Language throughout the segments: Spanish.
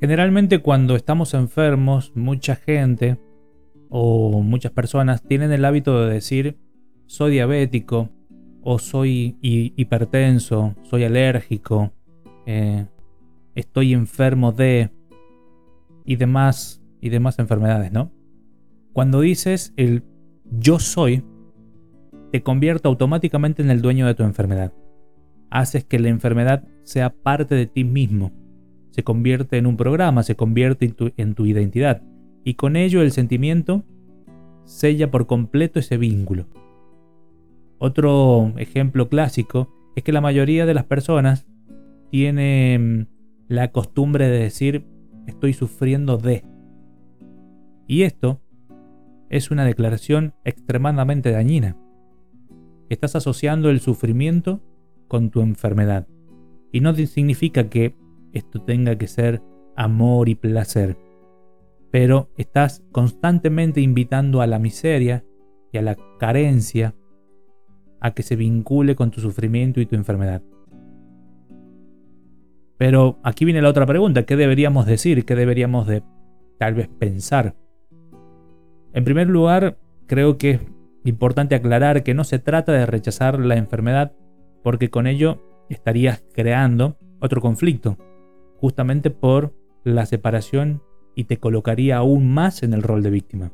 Generalmente cuando estamos enfermos, mucha gente o muchas personas tienen el hábito de decir soy diabético o soy hipertenso, soy alérgico, eh, estoy enfermo de y demás y demás enfermedades, ¿no? Cuando dices el yo soy, te convierte automáticamente en el dueño de tu enfermedad. Haces que la enfermedad sea parte de ti mismo. Se convierte en un programa, se convierte en tu, en tu identidad. Y con ello el sentimiento sella por completo ese vínculo. Otro ejemplo clásico es que la mayoría de las personas tiene la costumbre de decir estoy sufriendo de. Y esto es una declaración extremadamente dañina. Estás asociando el sufrimiento con tu enfermedad. Y no significa que esto tenga que ser amor y placer. Pero estás constantemente invitando a la miseria y a la carencia a que se vincule con tu sufrimiento y tu enfermedad. Pero aquí viene la otra pregunta, ¿qué deberíamos decir? ¿Qué deberíamos de tal vez pensar? En primer lugar, creo que es importante aclarar que no se trata de rechazar la enfermedad porque con ello estarías creando otro conflicto, justamente por la separación y te colocaría aún más en el rol de víctima.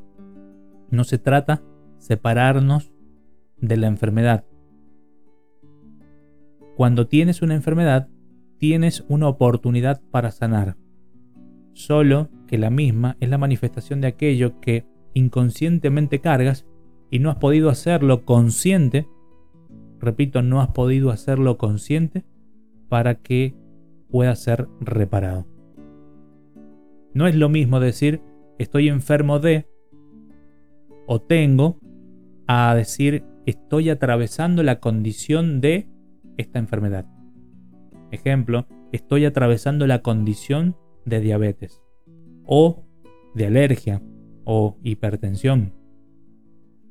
No se trata separarnos de la enfermedad. Cuando tienes una enfermedad, tienes una oportunidad para sanar. Solo que la misma es la manifestación de aquello que inconscientemente cargas y no has podido hacerlo consciente, repito, no has podido hacerlo consciente para que pueda ser reparado. No es lo mismo decir estoy enfermo de o tengo a decir estoy atravesando la condición de esta enfermedad. Ejemplo, estoy atravesando la condición de diabetes o de alergia o hipertensión.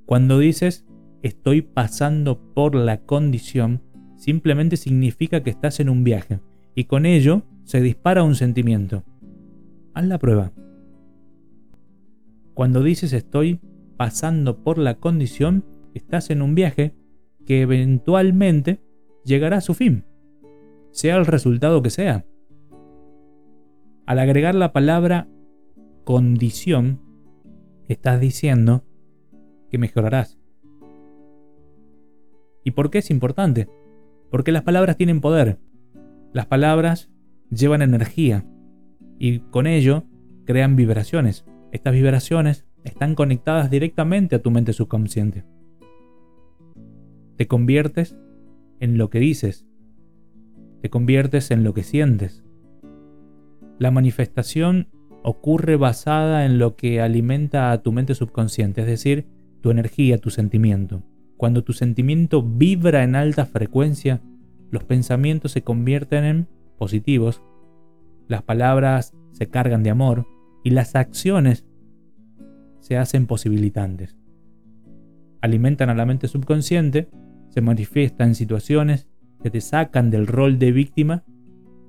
Cuando dices estoy pasando por la condición, simplemente significa que estás en un viaje y con ello se dispara un sentimiento. Haz la prueba. Cuando dices estoy pasando por la condición, estás en un viaje que eventualmente llegará a su fin sea el resultado que sea. Al agregar la palabra condición, estás diciendo que mejorarás. ¿Y por qué es importante? Porque las palabras tienen poder. Las palabras llevan energía y con ello crean vibraciones. Estas vibraciones están conectadas directamente a tu mente subconsciente. Te conviertes en lo que dices te conviertes en lo que sientes. La manifestación ocurre basada en lo que alimenta a tu mente subconsciente, es decir, tu energía, tu sentimiento. Cuando tu sentimiento vibra en alta frecuencia, los pensamientos se convierten en positivos, las palabras se cargan de amor y las acciones se hacen posibilitantes. Alimentan a la mente subconsciente, se manifiesta en situaciones que te sacan del rol de víctima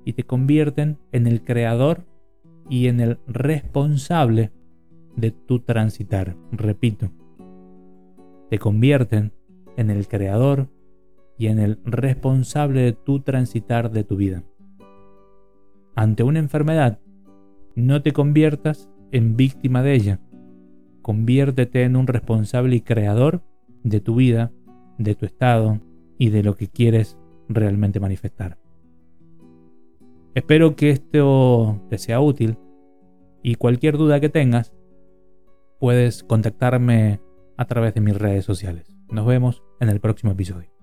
y te convierten en el creador y en el responsable de tu transitar. Repito, te convierten en el creador y en el responsable de tu transitar de tu vida. Ante una enfermedad, no te conviertas en víctima de ella. Conviértete en un responsable y creador de tu vida, de tu estado y de lo que quieres realmente manifestar. Espero que esto te sea útil y cualquier duda que tengas, puedes contactarme a través de mis redes sociales. Nos vemos en el próximo episodio.